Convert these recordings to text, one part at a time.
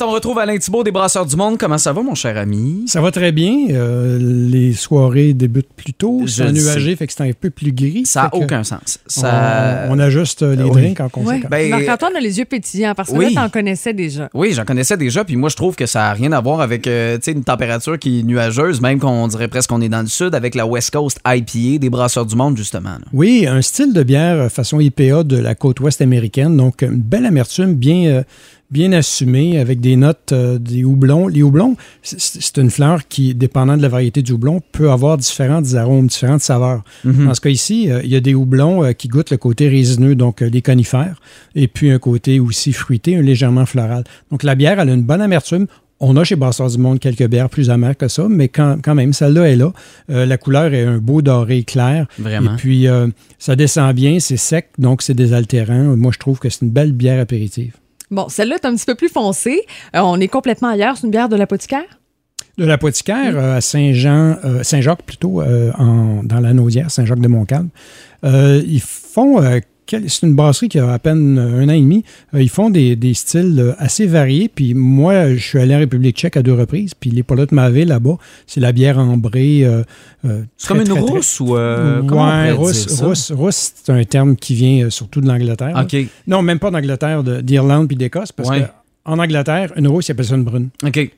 On retrouve Alain Thibault des Brasseurs du Monde. Comment ça va, mon cher ami? Ça va très bien. Euh, les soirées débutent plus tôt. Je C'est le nuagé, fait que c'est un peu plus gris. Ça n'a aucun sens. Ça... On, on ajuste les Oui. drinks en conséquence. Ouais. Ben, Marc-Antoine a les yeux pétillants parce que oui. là, t'en connaissais déjà. Oui, j'en connaissais déjà, puis moi je trouve que ça n'a rien à voir avec euh, tu sais, une température qui est nuageuse, même qu'on dirait presque qu'on est dans le sud, avec la West Coast IPA des Brasseurs du Monde, justement. là. Oui, un style de bière euh, façon IPA de la côte ouest américaine. Donc, une belle amertume bien, euh, bien assumée avec des notes euh, des houblons. Les houblons, c'est- une fleur qui, dépendant de la variété du houblon, peut avoir différents arômes, différentes saveurs. Dans ce cas ici, euh, il y a des houblons euh, qui goûtent le côté résineux, donc euh, les conifères, et puis un côté aussi fruité, un légèrement floral. Donc, la bière, elle a une bonne amertume. On a chez Brasseurs du Monde quelques bières plus amères que ça, mais quand, quand même, celle-là est là. Euh, la couleur est un beau doré clair. Vraiment. Et puis, euh, ça descend bien, c'est sec, donc c'est désaltérant. Moi, je trouve que c'est une belle bière apéritive. Bon, celle-là est un petit peu plus foncée. Euh, on est complètement ailleurs. C'est une bière de l'apothicaire? De l'apothicaire euh, à Saint-Jean, euh, Saint-Jacques plutôt, en- dans la Naudière, Saint-Jacques-de-Montcalm. Ils font, c'est une brasserie qui a à peine euh, un an et demi. Euh, ils font des, des styles euh, assez variés. Puis moi, je suis allé en République tchèque à deux reprises. Puis les Polottes Mavé, là-bas, c'est la bière ambrée. euh, euh, C'est comme une très, très- rousse ou. euh, comment on ouais, rousse, dire ça? rousse, rousse, c'est un terme qui vient surtout de l'Angleterre. là. OK. Non, même pas d'Angleterre, de- d'Irlande puis d'Écosse, parce Ouais. En Angleterre, une rousse, ils appellent ça une brune. OK.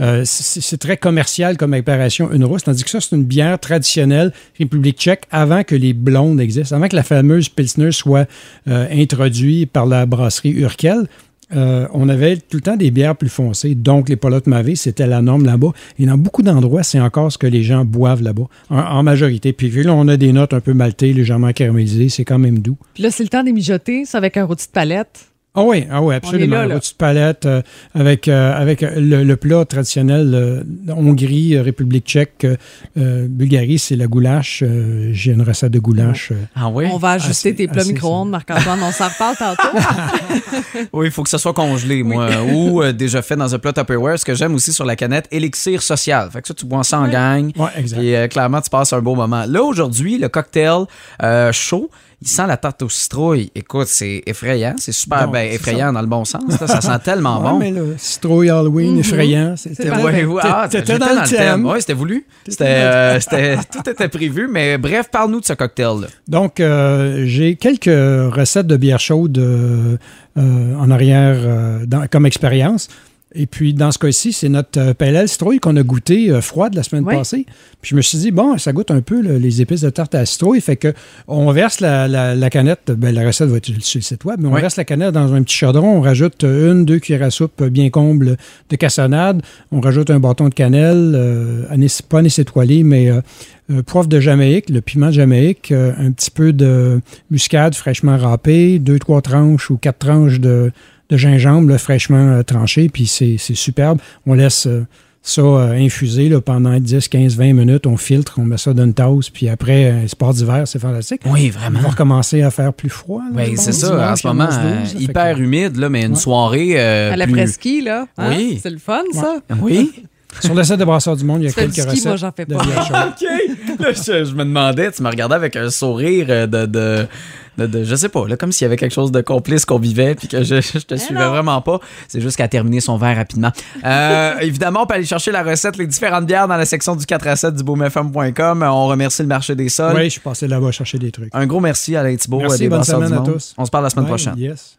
Euh, c'est très commercial comme appellation, une rousse, tandis que ça, c'est une bière traditionnelle République tchèque avant que les blondes existent, avant que la fameuse Pilsner soit euh, introduite par la brasserie Urkel. euh, on avait tout le temps des bières plus foncées, donc les polottes mavé, c'était la norme là-bas. Et dans beaucoup d'endroits, c'est encore ce que les gens boivent là-bas, en, en majorité. Puis là, on a des notes un peu maltées, légèrement caramélisées, c'est quand même doux. Puis là, c'est le temps des mijoter, ça avec un rôti de palette. Ah oui, ah oui, absolument. là, là. Rôti de palette euh, avec, euh, avec euh, le, le plat traditionnel euh, Hongrie, République tchèque, Bulgarie, c'est la goulash. Euh, J'ai une recette de goulash. euh. Ah oui? On va ajuster Assez- tes plats micro-ondes, Marc-Antoine. On s'en reparle tantôt. Oui, il faut que ça soit congelé, moi. Ou euh, déjà fait dans un plat Tupperware. Ce que j'aime aussi sur la canette, élixir social. Fait que ça, tu bois ça en gang. Ouais, exact. Et euh, clairement, tu passes un beau moment. Là, aujourd'hui, le cocktail euh, chaud, il sent la tarte aux citrouilles. Écoute, c'est effrayant. C'est super Non, ben, effrayant dans le bon sens. là. Ça sent tellement Ouais, bon. mais le citrouille Halloween, effrayant. C'était. Ouais, ouais, ah, j'étais dans le thème. Oui, c'était voulu. C'était, euh, c'était- tout était prévu. Mais bref, parle-nous de ce cocktail-là. Donc, euh, j'ai quelques recettes de bière chaude euh, euh, en arrière euh, dans- comme expérience. Et puis, dans ce cas-ci, c'est notre euh, PLL citrouille qu'on a goûté euh, froide la semaine Oui. passée. Puis je me suis dit, bon, ça goûte un peu là, les épices de tarte à citrouille. Fait que on verse la, la- la canette, ben, la recette va être sur le site web, mais on Oui. verse la canette dans un petit chaudron. On rajoute une, deux cuillères à soupe bien comble de cassonade. On rajoute un bâton de cannelle, euh, anis- pas anis étoilé, mais euh, euh, poivre de Jamaïque, le piment de Jamaïque, euh, un petit peu de muscade fraîchement râpée, deux, trois tranches ou quatre tranches de, de gingembre là, fraîchement euh, tranché, puis c'est c'est superbe. On laisse euh, ça euh, infuser là, pendant 10, 15, 20 minutes. On filtre, on met ça dans une tasse, puis après, un sport d'hiver, c'est fantastique. Oui, On vraiment. va recommencer à faire plus froid. là, je c'est ça, en ce moment, 11, 12, euh, là, fait hyper que- humide, là, mais une Ouais. soirée. euh, À la plus- presqu'île, là. hein? Oui. C'est le fun, ça. Oui. Sur le site de Brasseurs du Monde, il y a quelques ski, recettes moi, j'en fais de pas. OK. Là, je, je me demandais, tu me regardais avec un sourire de. de de, de- je sais pas, là, comme s'il y avait quelque chose de complice qu'on vivait puis que je, je te suivais non. vraiment pas. C'est juste qu'à terminer son verre rapidement. Euh, évidemment, on peut aller chercher la recette, les différentes bières dans la section du 4 à 7 du boomfm.com. On remercie le marché des sols. Oui, je suis passé là-bas chercher des trucs. Un gros merci à Alain Thibault Merci, des bonne semaine du à tous. On se parle la semaine Ouais, prochaine. Yes.